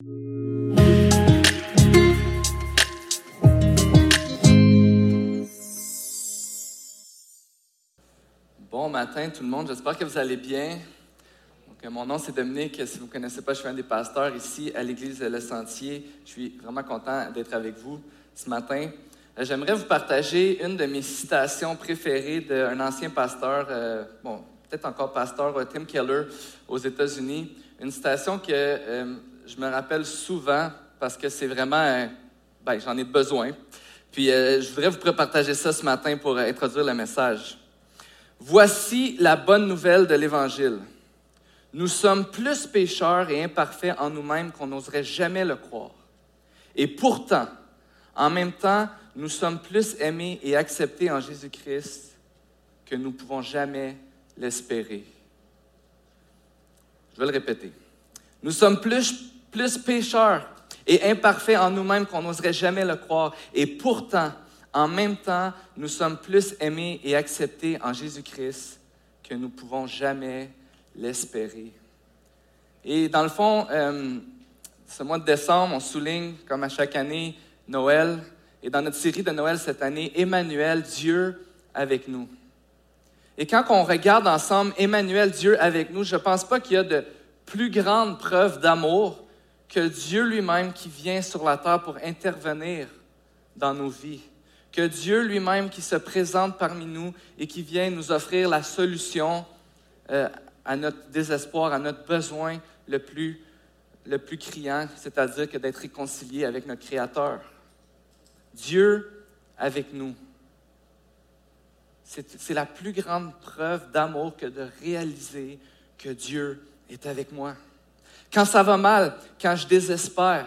Bon matin tout le monde, j'espère que vous allez bien. Donc, euh, mon nom c'est Dominique, si vous ne connaissez pas, je suis un des pasteurs ici à l'église Le Sentier. Je suis vraiment content d'être avec vous ce matin. Euh, j'aimerais vous partager une de mes citations préférées d'un ancien pasteur, euh, bon, peut-être encore pasteur, Tim Keller aux États-Unis. Une citation que je me rappelle souvent parce que c'est vraiment, ben, j'en ai besoin. Puis je voudrais vous partager ça ce matin pour introduire le message. Voici la bonne nouvelle de l'Évangile. Nous sommes plus pécheurs et imparfaits en nous-mêmes qu'on n'oserait jamais le croire. Et pourtant, en même temps, nous sommes plus aimés et acceptés en Jésus-Christ que nous ne pouvons jamais l'espérer. Je vais le répéter. Nous sommes plus, plus pécheurs et imparfaits en nous-mêmes qu'on n'oserait jamais le croire. Et pourtant, en même temps, nous sommes plus aimés et acceptés en Jésus-Christ que nous pouvons jamais l'espérer. Et dans le fond, euh, ce mois de décembre, on souligne, comme à chaque année, Noël. Et dans notre série de Noël cette année, Emmanuel, Dieu avec nous. Et quand on regarde ensemble Emmanuel, Dieu avec nous, je ne pense pas qu'il y a de plus grande preuve d'amour que Dieu lui-même qui vient sur la terre pour intervenir dans nos vies que Dieu lui-même qui se présente parmi nous et qui vient nous offrir la solution euh, à notre désespoir, à notre besoin le plus, le plus criant, c'est-à-dire que d'être réconcilié avec notre Créateur. Dieu avec nous. C'est la plus grande preuve d'amour que de réaliser que Dieu est avec moi. Quand ça va mal, quand je désespère,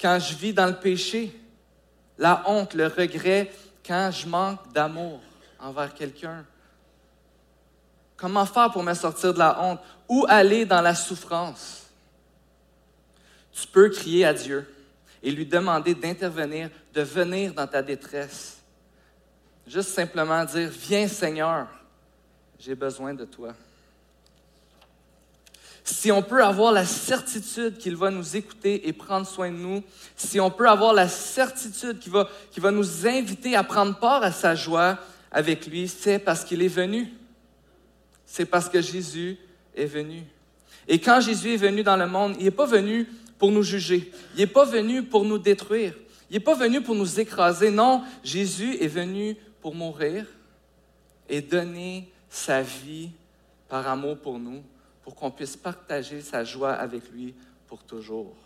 quand je vis dans le péché, la honte, le regret, quand je manque d'amour envers quelqu'un. Comment faire pour me sortir de la honte? Où aller dans la souffrance? Tu peux crier à Dieu et lui demander d'intervenir, de venir dans ta détresse. Juste simplement dire, viens Seigneur, j'ai besoin de toi si on peut avoir la certitude qu'il va nous écouter et prendre soin de nous, si on peut avoir la certitude qu'il va, va nous inviter à prendre part à sa joie avec lui, c'est parce qu'il est venu. C'est parce que Jésus est venu. Et quand Jésus est venu dans le monde, il n'est pas venu pour nous juger. Il n'est pas venu pour nous détruire. Il n'est pas venu pour nous écraser. Non, Jésus est venu pour mourir et donner sa vie par amour pour nous pour qu'on puisse partager sa joie avec lui pour toujours.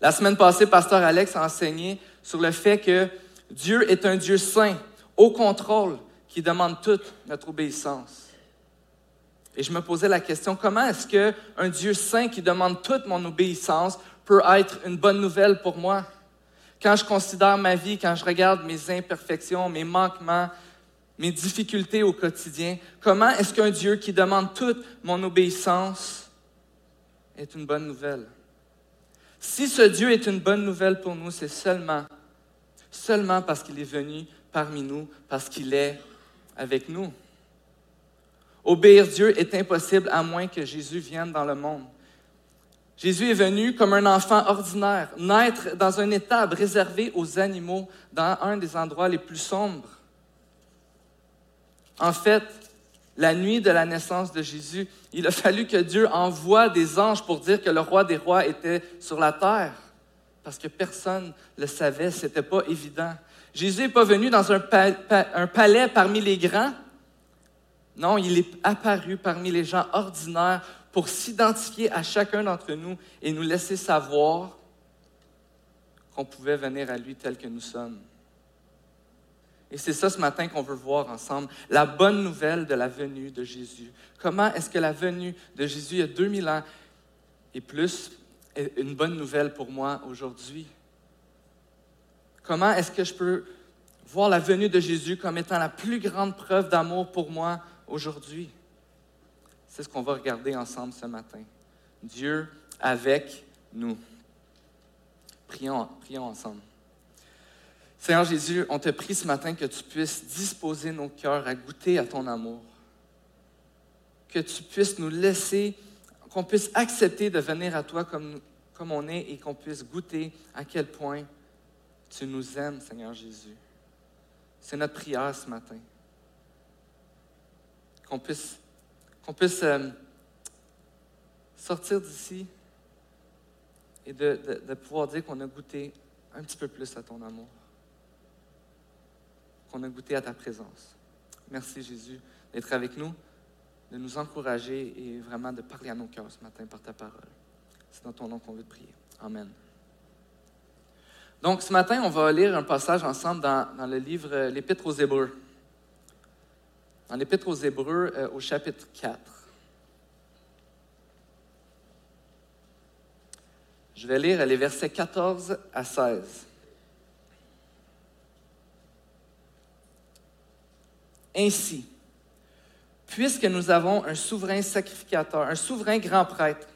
La semaine passée, Pasteur Alex a enseigné sur le fait que Dieu est un Dieu saint, au contrôle, qui demande toute notre obéissance. Et je me posais la question, comment est-ce qu'un Dieu saint qui demande toute mon obéissance peut être une bonne nouvelle pour moi? Quand je considère ma vie, quand je regarde mes imperfections, mes manquements, mes difficultés au quotidien, comment est-ce qu'un Dieu qui demande toute mon obéissance est une bonne nouvelle? Si ce Dieu est une bonne nouvelle pour nous, c'est seulement, seulement parce qu'il est venu parmi nous, parce qu'il est avec nous. Obéir Dieu est impossible à moins que Jésus vienne dans le monde. Jésus est venu comme un enfant ordinaire, naître dans un étable réservé aux animaux, dans un des endroits les plus sombres. En fait, la nuit de la naissance de Jésus, il a fallu que Dieu envoie des anges pour dire que le roi des rois était sur la terre, parce que personne ne le savait, ce n'était pas évident. Jésus n'est pas venu dans un, un palais parmi les grands. Non, il est apparu parmi les gens ordinaires pour s'identifier à chacun d'entre nous et nous laisser savoir qu'on pouvait venir à lui tel que nous sommes. Et c'est ça ce matin qu'on veut voir ensemble, la bonne nouvelle de la venue de Jésus. Comment est-ce que la venue de Jésus il y a 2000 ans et plus est une bonne nouvelle pour moi aujourd'hui? Comment est-ce que je peux voir la venue de Jésus comme étant la plus grande preuve d'amour pour moi aujourd'hui? C'est ce qu'on va regarder ensemble ce matin. Dieu avec nous. Prions, prions ensemble. Seigneur Jésus, on te prie ce matin que tu puisses disposer nos cœurs à goûter à ton amour. Que tu puisses nous laisser, qu'on puisse accepter de venir à toi comme on est et qu'on puisse goûter à quel point tu nous aimes, Seigneur Jésus. C'est notre prière ce matin. Qu'on puisse, qu'on puisse euh, sortir d'ici et de, de pouvoir dire qu'on a goûté un petit peu plus à ton amour, qu'on a goûté à ta présence. Merci Jésus d'être avec nous, de nous encourager et vraiment de parler à nos cœurs ce matin par ta parole. C'est dans ton nom qu'on veut te prier. Amen. Donc ce matin, on va lire un passage ensemble dans, le livre euh, L'Épître aux Hébreux. Dans l'Épître aux Hébreux euh, au chapitre 4. Je vais lire les versets 14 à 16. Ainsi, puisque nous avons un souverain sacrificateur, un souverain grand prêtre,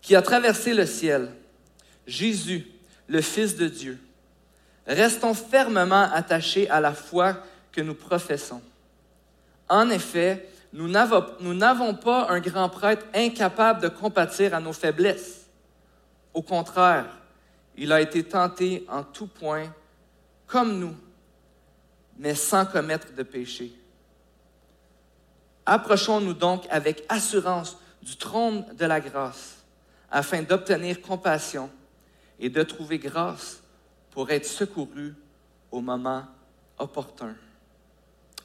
qui a traversé le ciel, Jésus, le Fils de Dieu. Restons fermement attachés à la foi que nous professons. En effet, nous n'avons pas un grand prêtre incapable de compatir à nos faiblesses. Au contraire, il a été tenté en tout point, comme nous, mais sans commettre de péché. Approchons-nous donc avec assurance du trône de la grâce afin d'obtenir compassion et de trouver grâce pour être secouru au moment opportun.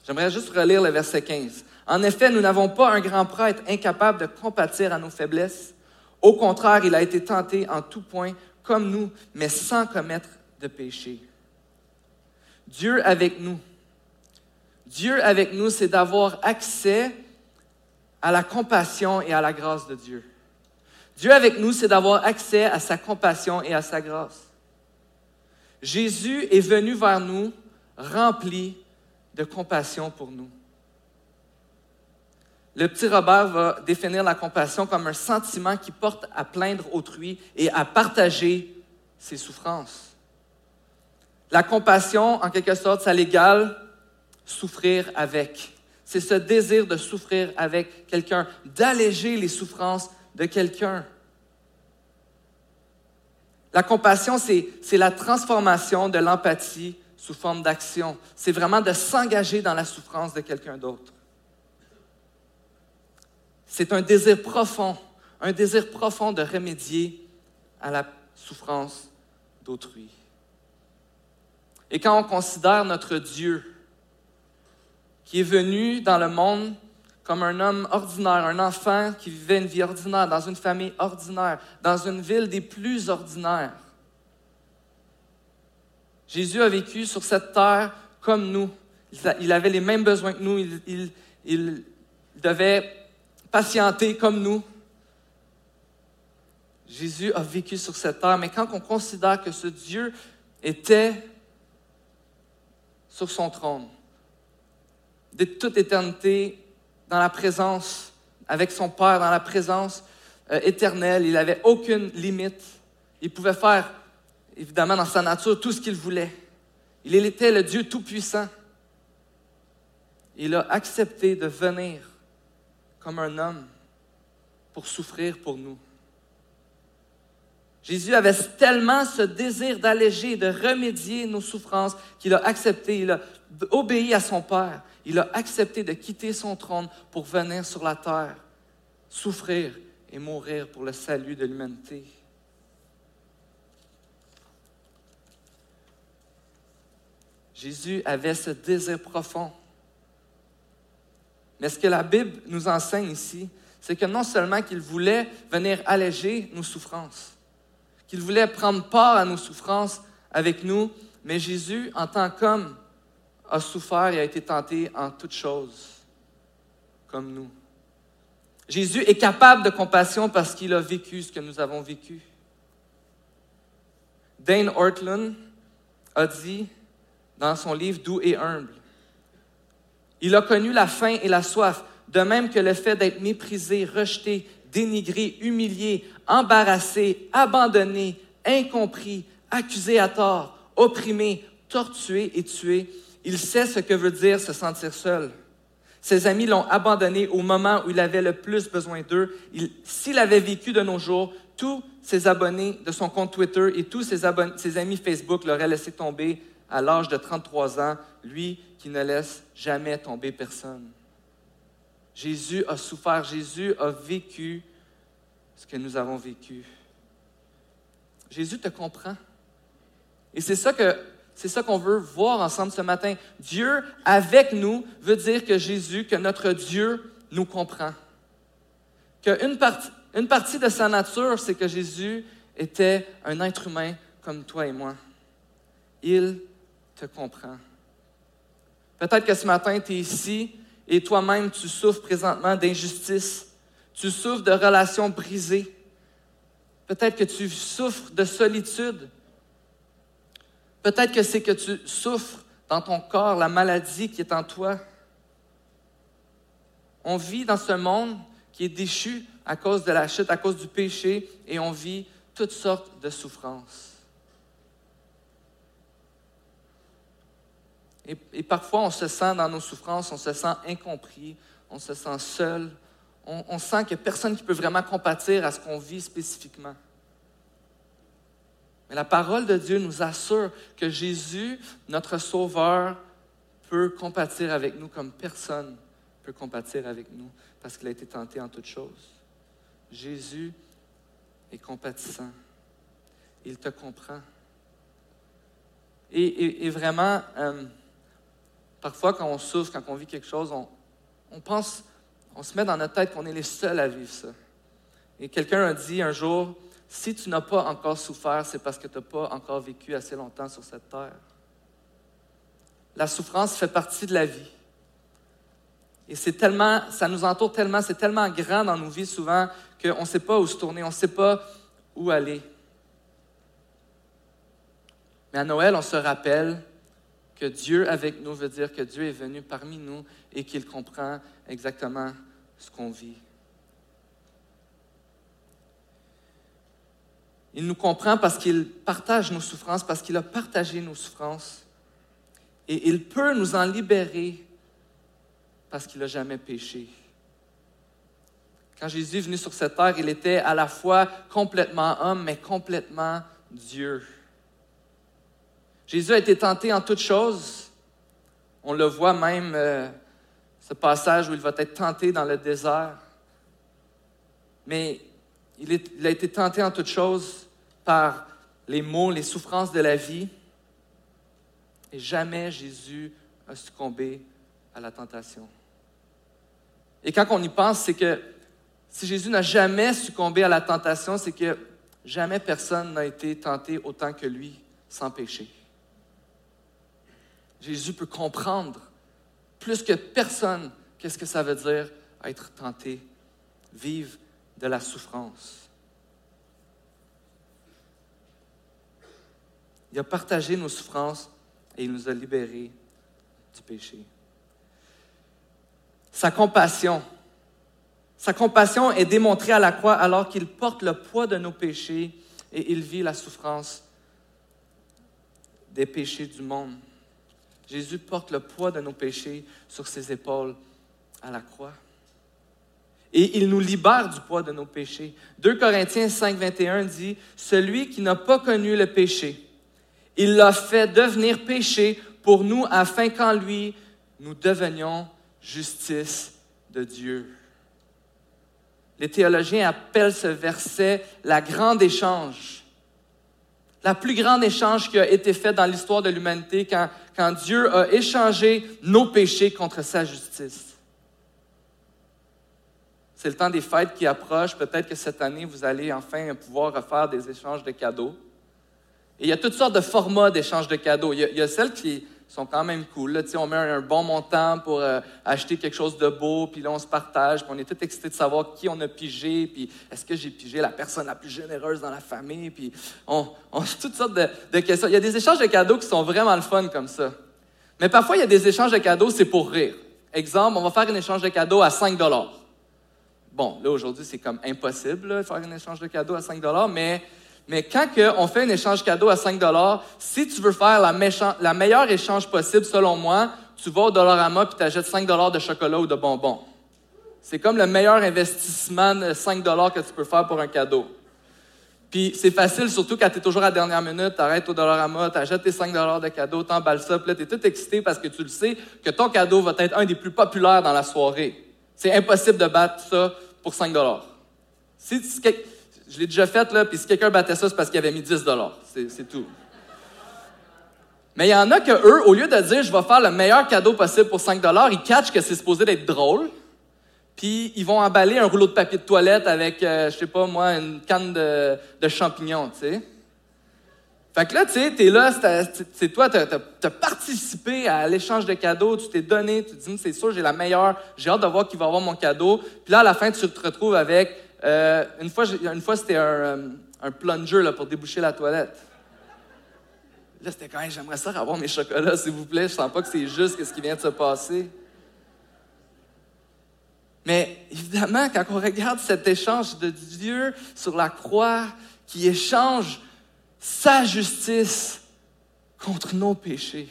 J'aimerais juste relire le verset 15. En effet, nous n'avons pas un grand prêtre incapable de compatir à nos faiblesses. Au contraire, il a été tenté en tout point comme nous, mais sans commettre de péché. Dieu avec nous. Dieu avec nous, c'est d'avoir accès à la compassion et à la grâce de Dieu. Dieu avec nous, c'est d'avoir accès à sa compassion et à sa grâce. Jésus est venu vers nous rempli de compassion pour nous. Le petit Robert va définir la compassion comme un sentiment qui porte à plaindre autrui et à partager ses souffrances. La compassion, en quelque sorte, ça l'égale souffrir avec. C'est ce désir de souffrir avec quelqu'un, d'alléger les souffrances de quelqu'un. La compassion, c'est la transformation de l'empathie sous forme d'action. C'est vraiment de s'engager dans la souffrance de quelqu'un d'autre. C'est un désir profond, un désir profond de remédier à la souffrance d'autrui. Et quand on considère notre Dieu, qui est venu dans le monde comme un homme ordinaire, un enfant qui vivait une vie ordinaire, dans une famille ordinaire, dans une ville des plus ordinaires. Jésus a vécu sur cette terre comme nous. Il avait les mêmes besoins que nous. Il, devait patienter comme nous. Jésus a vécu sur cette terre, mais quand on considère que ce Dieu était sur son trône, de toute éternité, dans la présence, avec son Père, dans la présence euh, éternelle. Il n'avait aucune limite. Il pouvait faire, évidemment, dans sa nature, tout ce qu'il voulait. Il était le Dieu Tout-Puissant. Il a accepté de venir comme un homme pour souffrir pour nous. Jésus avait tellement ce désir d'alléger, de remédier nos souffrances qu'il a accepté, il a obéi à son Père. Il a accepté de quitter son trône pour venir sur la terre, souffrir et mourir pour le salut de l'humanité. Jésus avait ce désir profond. Mais ce que la Bible nous enseigne ici, c'est que non seulement qu'il voulait venir alléger nos souffrances, qu'il voulait prendre part à nos souffrances avec nous, mais Jésus, en tant qu'homme, a souffert et a été tenté en toutes choses, comme nous. Jésus est capable de compassion parce qu'il a vécu ce que nous avons vécu. Dane Ortland a dit dans son livre Doux et humble, il a connu la faim et la soif, de même que le fait d'être méprisé, rejeté, dénigré, humilié, embarrassé, abandonné, incompris, accusé à tort, opprimé, torturé et tué il sait ce que veut dire se sentir seul. Ses amis l'ont abandonné au moment où il avait le plus besoin d'eux. S'il avait vécu de nos jours, tous ses abonnés de son compte Twitter et tous ses, ses amis Facebook l'auraient laissé tomber à l'âge de 33 ans, lui qui ne laisse jamais tomber personne. Jésus a souffert, Jésus a vécu ce que nous avons vécu. Jésus te comprend. Et c'est ça que c'est ça qu'on veut voir ensemble ce matin. Dieu avec nous veut dire que Jésus, que notre Dieu nous comprend. Qu'une partie, une partie de sa nature, c'est que Jésus était un être humain comme toi et moi. Il te comprend. Peut-être que ce matin, tu es ici et toi-même, tu souffres présentement d'injustice. Tu souffres de relations brisées. Peut-être que tu souffres de solitude. Peut-être que c'est que tu souffres dans ton corps la maladie qui est en toi. On vit dans ce monde qui est déchu à cause de la chute, à cause du péché, et on vit toutes sortes de souffrances. Et, parfois, on se sent dans nos souffrances, on se sent incompris, on se sent seul, on, sent qu'il n'y a personne qui peut vraiment compatir à ce qu'on vit spécifiquement. Mais la parole de Dieu nous assure que Jésus, notre Sauveur, peut compatir avec nous comme personne peut compatir avec nous parce qu'il a été tenté en toutes choses. Jésus est compatissant. Il te comprend. Et, vraiment, euh, parfois quand on souffre, quand on vit quelque chose, on pense, on se met dans notre tête qu'on est les seuls à vivre ça. Et quelqu'un a dit un jour, si tu n'as pas encore souffert, c'est parce que tu n'as pas encore vécu assez longtemps sur cette terre. La souffrance fait partie de la vie. Et c'est tellement, ça nous entoure tellement, c'est tellement grand dans nos vies souvent qu'on ne sait pas où se tourner, on ne sait pas où aller. Mais à Noël, on se rappelle que Dieu avec nous veut dire que Dieu est venu parmi nous et qu'il comprend exactement ce qu'on vit. Il nous comprend parce qu'il partage nos souffrances, parce qu'il a partagé nos souffrances. Et il peut nous en libérer parce qu'il n'a jamais péché. Quand Jésus est venu sur cette terre, il était à la fois complètement homme, mais complètement Dieu. Jésus a été tenté en toutes choses. On le voit même, euh, ce passage où il va être tenté dans le désert. Mais il, a été tenté en toutes choses par les maux, les souffrances de la vie. Et jamais Jésus a succombé à la tentation. Et quand on y pense, c'est que si Jésus n'a jamais succombé à la tentation, c'est que jamais personne n'a été tenté autant que lui sans péché. Jésus peut comprendre plus que personne qu'est-ce que ça veut dire? Être tenté, vivre de la souffrance. Il a partagé nos souffrances et il nous a libérés du péché. Sa compassion. Sa compassion est démontrée à la croix alors qu'il porte le poids de nos péchés et il vit la souffrance des péchés du monde. Jésus porte le poids de nos péchés sur ses épaules à la croix. Et il nous libère du poids de nos péchés. 2 Corinthiens 5, 21 dit, Celui qui n'a pas connu le péché, il l'a fait devenir péché pour nous afin qu'en lui, nous devenions justice de Dieu. Les théologiens appellent ce verset la grande échange. La plus grande échange qui a été fait dans l'histoire de l'humanité quand, Dieu a échangé nos péchés contre sa justice. C'est le temps des fêtes qui approche. Peut-être que cette année, vous allez enfin pouvoir refaire des échanges de cadeaux. Et il y a toutes sortes de formats d'échange de cadeaux. Il y, a, celles qui sont quand même cool. Là, on met un, bon montant pour euh, acheter quelque chose de beau, puis là, on se partage, puis on est tout excité de savoir qui on a pigé, puis est-ce que j'ai pigé la personne la plus généreuse dans la famille, puis on, on toutes sortes de, de, questions. Il y a des échanges de cadeaux qui sont vraiment le fun comme ça. Mais parfois, il y a des échanges de cadeaux, c'est pour rire. Exemple, on va faire un échange de cadeaux à 5 Bon, là, aujourd'hui, c'est comme impossible de faire un échange de cadeaux à 5 mais mais quand on fait un échange cadeau à 5 si tu veux faire la, meilleure échange possible, selon moi, tu vas au Dollarama et tu achètes 5 de chocolat ou de bonbons. C'est comme le meilleur investissement de 5 que tu peux faire pour un cadeau. Puis c'est facile, surtout quand tu es toujours à la dernière minute, tu arrêtes au Dollarama, tu achètes tes 5 de cadeau, tu emballes ça, puis là, tu es tout excité parce que tu le sais que ton cadeau va être un des plus populaires dans la soirée. C'est impossible de battre ça pour 5 si, Je l'ai déjà fait, là, puis si quelqu'un battait ça, c'est parce qu'il avait mis 10 C'est tout. Mais il y en a que eux, au lieu de dire je vais faire le meilleur cadeau possible pour 5 ils catchent que c'est supposé d'être drôle. Puis ils vont emballer un rouleau de papier de toilette avec, euh, je sais pas moi, une canne de, champignons, tu sais. Fait que là, tu sais, t'es là, c'est toi, t'as as, participé à l'échange de cadeaux, tu t'es donné, tu te dis, c'est sûr, j'ai la meilleure, j'ai hâte de voir qui va avoir mon cadeau. Puis là, à la fin, tu te retrouves avec, euh, une fois, une fois c'était un, euh, un plunger là, pour déboucher la toilette. Là, c'était quand même, j'aimerais ça avoir mes chocolats, s'il vous plaît. Je sens pas que c'est juste ce qui vient de se passer. Mais évidemment, quand on regarde cet échange de Dieu sur la croix, qui échange sa justice contre nos péchés.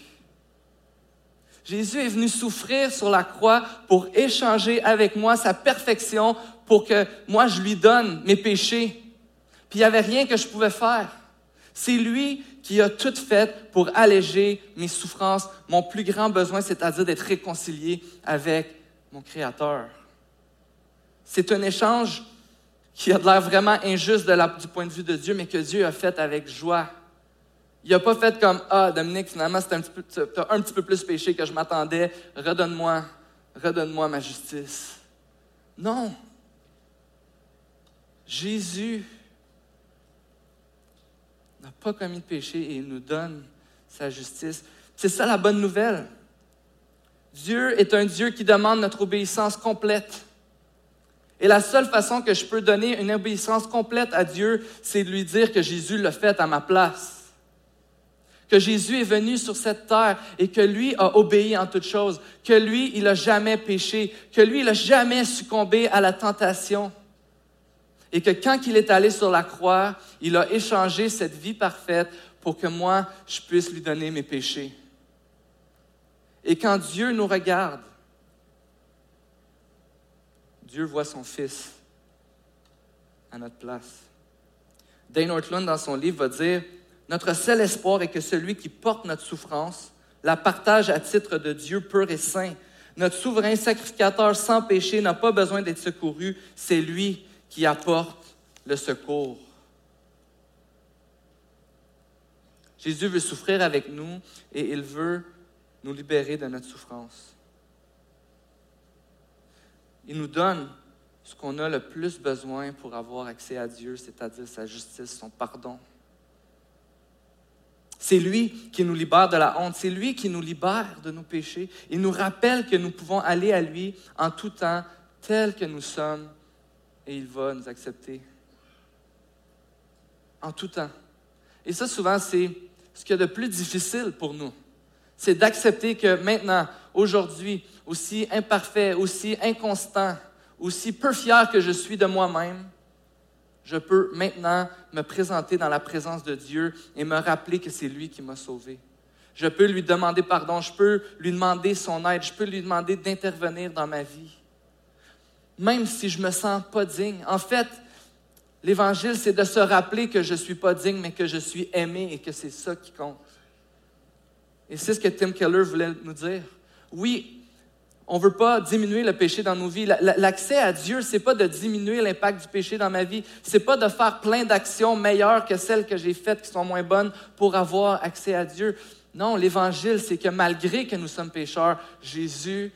Jésus est venu souffrir sur la croix pour échanger avec moi sa perfection, pour que moi je lui donne mes péchés. Puis il n'y avait rien que je pouvais faire. C'est lui qui a tout fait pour alléger mes souffrances, mon plus grand besoin, c'est-à-dire d'être réconcilié avec mon Créateur. C'est un échange qui a l'air vraiment injuste du point de vue de Dieu, mais que Dieu a fait avec joie. Il n'a pas fait comme Ah, Dominique, finalement, tu as un petit peu plus péché que je m'attendais, redonne-moi, redonne-moi ma justice. Non. Jésus n'a pas commis de péché et il nous donne sa justice. C'est ça la bonne nouvelle. Dieu est un Dieu qui demande notre obéissance complète. Et la seule façon que je peux donner une obéissance complète à Dieu, c'est de lui dire que Jésus l'a fait à ma place. Que Jésus est venu sur cette terre et que lui a obéi en toutes choses. Que lui, il n'a jamais péché. Que lui, il n'a jamais succombé à la tentation et que quand il est allé sur la croix, il a échangé cette vie parfaite pour que moi, je puisse lui donner mes péchés. Et quand Dieu nous regarde, Dieu voit son Fils à notre place. Dane Ortlund, dans son livre, va dire Notre seul espoir est que celui qui porte notre souffrance la partage à titre de Dieu pur et saint. Notre souverain sacrificateur sans péché n'a pas besoin d'être secouru, c'est lui qui apporte le secours. Jésus veut souffrir avec nous et il veut nous libérer de notre souffrance. Il nous donne ce qu'on a le plus besoin pour avoir accès à Dieu, c'est-à-dire sa justice, son pardon. C'est lui qui nous libère de la honte, c'est lui qui nous libère de nos péchés. Il nous rappelle que nous pouvons aller à lui en tout temps, tel que nous sommes, et il va nous accepter. En tout temps. Et ça, souvent, c'est ce qu'il y a de plus difficile pour nous. C'est d'accepter que maintenant, aujourd'hui, aussi imparfait, aussi inconstant, aussi peu fier que je suis de moi-même, je peux maintenant me présenter dans la présence de Dieu et me rappeler que c'est lui qui m'a sauvé. Je peux lui demander pardon, je peux lui demander son aide, je peux lui demander d'intervenir dans ma vie même si je me sens pas digne. En fait, l'évangile, c'est de se rappeler que je suis pas digne, mais que je suis aimé et que c'est ça qui compte. Et c'est ce que Tim Keller voulait nous dire. Oui, on ne veut pas diminuer le péché dans nos vies. L'accès à Dieu, c'est pas de diminuer l'impact du péché dans ma vie. C'est pas de faire plein d'actions meilleures que celles que j'ai faites qui sont moins bonnes pour avoir accès à Dieu. Non, l'évangile, c'est que malgré que nous sommes pécheurs, Jésus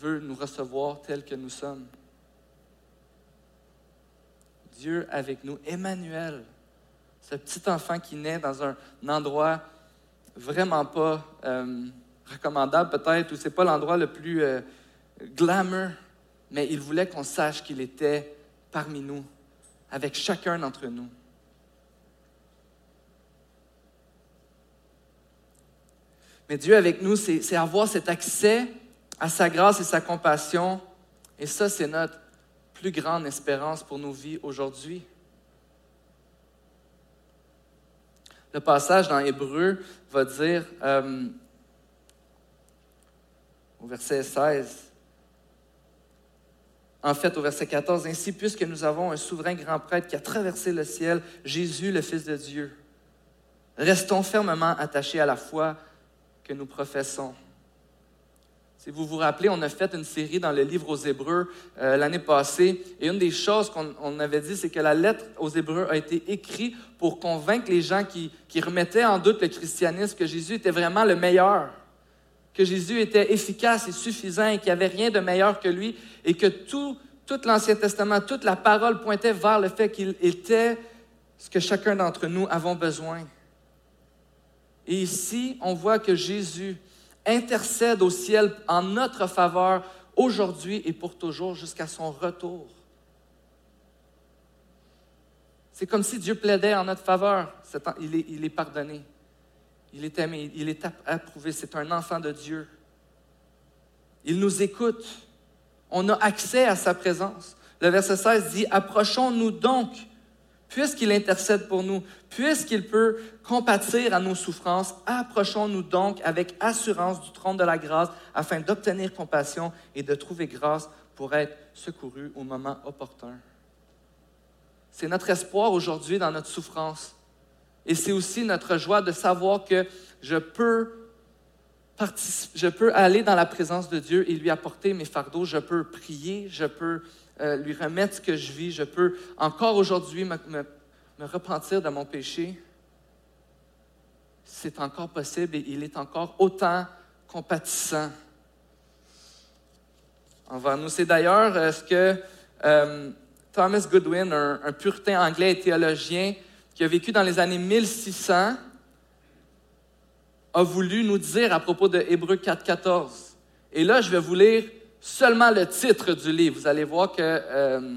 veut nous recevoir tels que nous sommes. Dieu avec nous, Emmanuel, ce petit enfant qui naît dans un, endroit vraiment pas euh, recommandable peut-être, ou c'est pas l'endroit le plus euh, glamour, mais il voulait qu'on sache qu'il était parmi nous, avec chacun d'entre nous. Mais Dieu avec nous, c'est avoir cet accès à sa grâce et sa compassion. Et ça, c'est notre plus grande espérance pour nos vies aujourd'hui. Le passage dans Hébreu va dire euh, au verset 16, en fait, au verset 14, Ainsi, puisque nous avons un souverain grand prêtre qui a traversé le ciel, Jésus, le Fils de Dieu, restons fermement attachés à la foi que nous professons. Si vous vous rappelez, on a fait une série dans le livre aux Hébreux euh, l'année passée, et une des choses qu'on avait dit, c'est que la lettre aux Hébreux a été écrite pour convaincre les gens qui, remettaient en doute le christianisme que Jésus était vraiment le meilleur que Jésus était efficace et suffisant et qu'il n'y avait rien de meilleur que lui et que tout, tout l'Ancien Testament, toute la parole pointait vers le fait qu'il était ce que chacun d'entre nous avons besoin. Et ici, on voit que Jésus intercède au ciel en notre faveur aujourd'hui et pour toujours jusqu'à son retour. C'est comme si Dieu plaidait en notre faveur. Il est, il est pardonné. Il est aimé, il est approuvé, c'est un enfant de Dieu. Il nous écoute. On a accès à sa présence. Le verset 16 dit, Approchons-nous donc, puisqu'il intercède pour nous, puisqu'il peut compatir à nos souffrances, approchons-nous donc avec assurance du trône de la grâce afin d'obtenir compassion et de trouver grâce pour être secouru au moment opportun. C'est notre espoir aujourd'hui dans notre souffrance. Et c'est aussi notre joie de savoir que je peux, je peux aller dans la présence de Dieu et lui apporter mes fardeaux. Je peux prier, je peux euh, lui remettre ce que je vis. Je peux encore aujourd'hui me, repentir de mon péché. C'est encore possible et il est encore autant compatissant envers nous. C'est d'ailleurs euh, ce que euh, Thomas Goodwin, un, un, puritain anglais et théologien, qui a vécu dans les années 1600, a voulu nous dire à propos de Hébreu 4.14. Et là, je vais vous lire seulement le titre du livre. Vous allez voir que euh,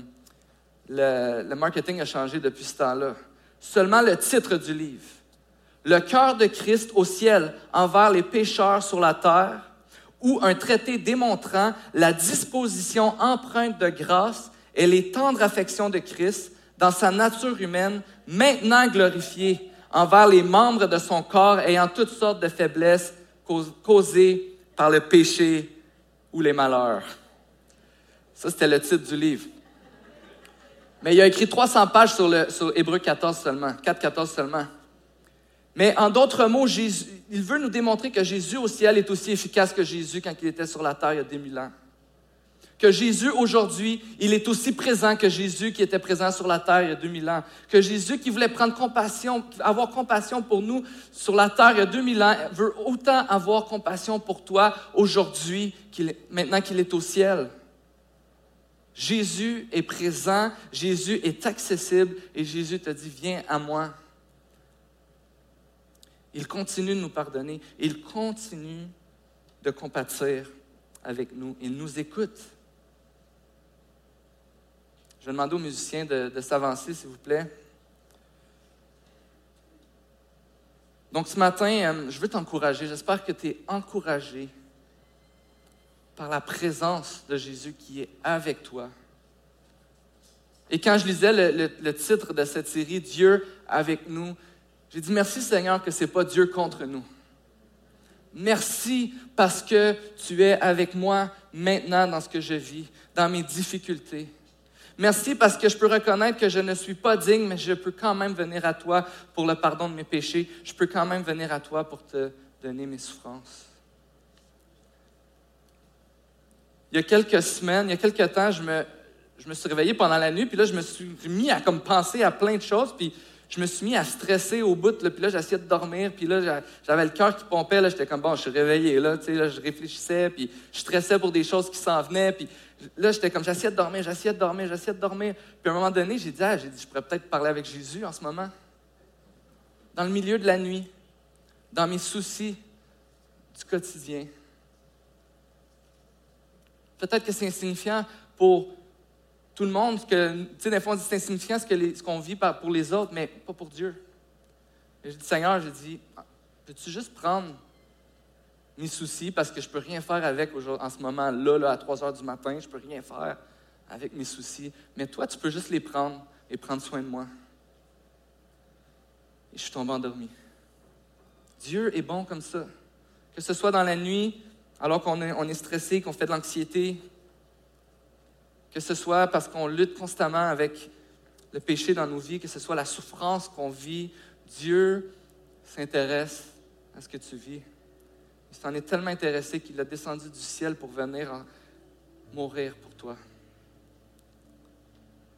le, le marketing a changé depuis ce temps-là. Seulement le titre du livre. Le cœur de Christ au ciel envers les pécheurs sur la terre, ou un traité démontrant la disposition empreinte de grâce et les tendres affections de Christ dans sa nature humaine, maintenant glorifiée, envers les membres de son corps ayant toutes sortes de faiblesses causées par le péché ou les malheurs. Ça, c'était le titre du livre. Mais il a écrit 300 pages sur, le, sur Hébreu 14 seulement, 4, 14 seulement. Mais en d'autres mots, il veut nous démontrer que Jésus au ciel est aussi efficace que Jésus quand il était sur la terre il y a 2000 ans que Jésus aujourd'hui, il est aussi présent que Jésus qui était présent sur la terre il y a 2000 ans. Que Jésus qui voulait prendre compassion, avoir compassion pour nous sur la terre il y a 2000 ans, veut autant avoir compassion pour toi aujourd'hui, maintenant qu'il est au ciel. Jésus est présent, Jésus est accessible et Jésus te dit, viens à moi. Il continue de nous pardonner, il continue de compatir avec nous, il nous écoute. Je vais demander aux musiciens de, s'avancer, s'il vous plaît. Donc ce matin, euh, je veux t'encourager. J'espère que tu es encouragé par la présence de Jésus qui est avec toi. Et quand je lisais le, titre de cette série, Dieu avec nous, j'ai dit merci Seigneur que ce n'est pas Dieu contre nous. Merci parce que tu es avec moi maintenant dans ce que je vis, dans mes difficultés. Merci parce que je peux reconnaître que je ne suis pas digne, mais je peux quand même venir à toi pour le pardon de mes péchés. Je peux quand même venir à toi pour te donner mes souffrances. Il y a quelques semaines, il y a quelques temps, je me, je me suis réveillé pendant la nuit, puis là, je me suis mis à comme penser à plein de choses, puis je me suis mis à stresser au bout, puis là, j'essayais de dormir, puis là, j'avais le cœur qui pompait, là, j'étais comme, bon, je suis réveillé, là, tu sais, là, je réfléchissais, puis je stressais pour des choses qui s'en venaient, puis là, j'étais comme, j'essayais de dormir, j'essayais de dormir, j'essayais de dormir. Puis à un moment donné, j'ai dit, ah, j'ai dit, je pourrais peut-être parler avec Jésus en ce moment. Dans le milieu de la nuit, dans mes soucis du quotidien. Peut-être que c'est insignifiant pour tout le monde, tu sais, des fois, on dit c'est insignifiant ce qu'on vit pour les autres, mais pas pour Dieu. J'ai dit, Seigneur, j'ai dit, peux-tu juste prendre mes soucis parce que je ne peux rien faire avec en ce moment-là, là, à 3 heures du matin. Je ne peux rien faire avec mes soucis. Mais toi, tu peux juste les prendre et prendre soin de moi. Et je suis tombé endormi. Dieu est bon comme ça. Que ce soit dans la nuit, alors qu'on est, on est stressé, qu'on fait de l'anxiété, Que ce soit parce qu'on lutte constamment avec le péché dans nos vies, que ce soit la souffrance qu'on vit, Dieu s'intéresse à ce que tu vis. Il s'en est tellement intéressé qu'il a descendu du ciel pour venir mourir pour toi.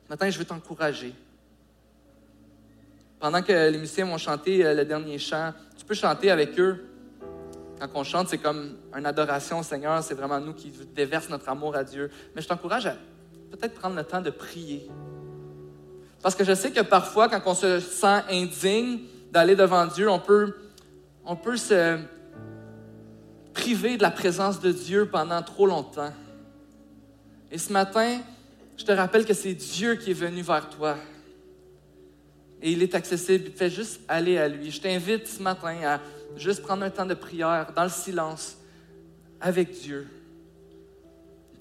Ce matin, je veux t'encourager. Pendant que les musiciens vont chanter euh, le dernier chant, tu peux chanter avec eux. Quand on chante, c'est comme une adoration au Seigneur, c'est vraiment nous qui déversons notre amour à Dieu. Mais je t'encourage à peut-être prendre le temps de prier. Parce que je sais que parfois, quand on se sent indigne d'aller devant Dieu, on peut, on peut se priver de la présence de Dieu pendant trop longtemps. Et ce matin, je te rappelle que c'est Dieu qui est venu vers toi. Et il est accessible. Fais juste aller à lui. Je t'invite ce matin à juste prendre un temps de prière dans le silence avec Dieu.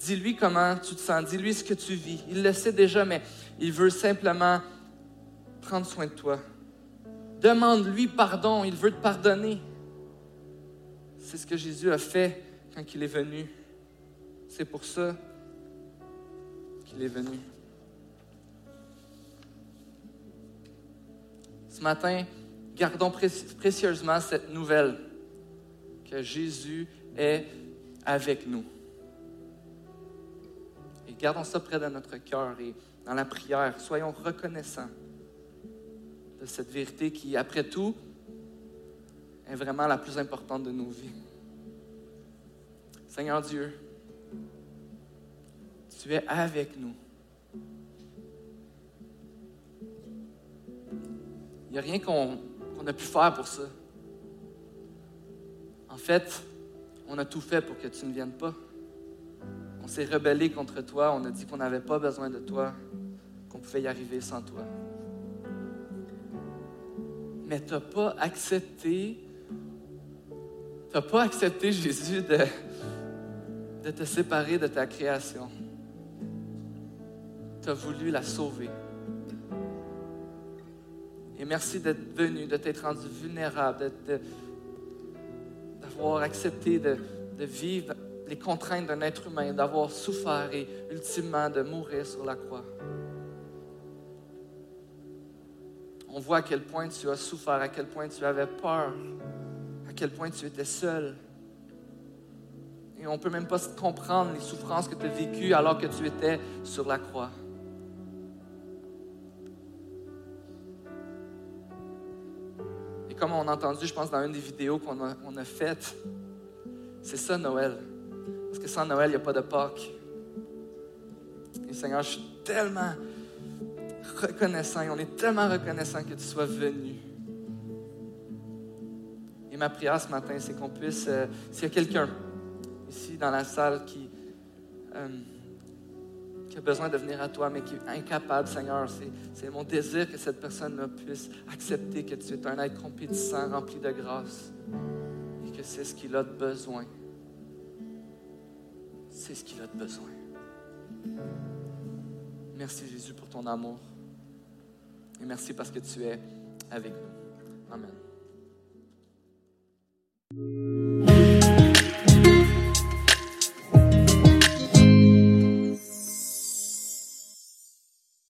Dis-lui comment tu te sens. Dis-lui ce que tu vis. Il le sait déjà, mais il veut simplement prendre soin de toi. Demande-lui pardon. Il veut te pardonner. C'est ce que Jésus a fait quand il est venu. C'est pour ça qu'il est venu. Ce matin, gardons précieusement cette nouvelle que Jésus est avec nous. Et gardons ça près de notre cœur et dans la prière, soyons reconnaissants de cette vérité qui, après tout, est vraiment la plus importante de nos vies. Seigneur Dieu, tu es avec nous. Il n'y a rien qu'on a pu faire pour ça. En fait, on a tout fait pour que tu ne viennes pas. On s'est rebellé contre toi, on a dit qu'on n'avait pas besoin de toi, qu'on pouvait y arriver sans toi. Mais tu n'as pas accepté, tu n'as pas accepté, Jésus, de, te séparer de ta création. Tu as voulu la sauver. Et merci d'être venu, de t'être rendu vulnérable, d'avoir accepté de vivre les contraintes d'un être humain, d'avoir souffert et ultimement de mourir sur la croix. On voit à quel point tu as souffert, à quel point tu avais peur, à quel point tu étais seul. Et on ne peut même pas comprendre les souffrances que tu as vécues alors que tu étais sur la croix. Et comme on a entendu, je pense, dans une des vidéos qu'on a, a faites, c'est ça Noël. Parce que sans Noël, il n'y a pas de Pâques. Et Seigneur, je suis tellement reconnaissant et on est tellement reconnaissant que tu sois venu. Et ma prière ce matin, c'est qu'on puisse, euh, s'il y a quelqu'un ici dans la salle qui, euh, qui a besoin de venir à toi, mais qui est incapable, Seigneur, c'est mon désir que cette personne puisse accepter que tu es un être compétissant, rempli de grâce, et que c'est ce qu'il a besoin c'est ce qu'il a besoin. Merci Jésus pour ton amour. Et merci parce que tu es avec nous.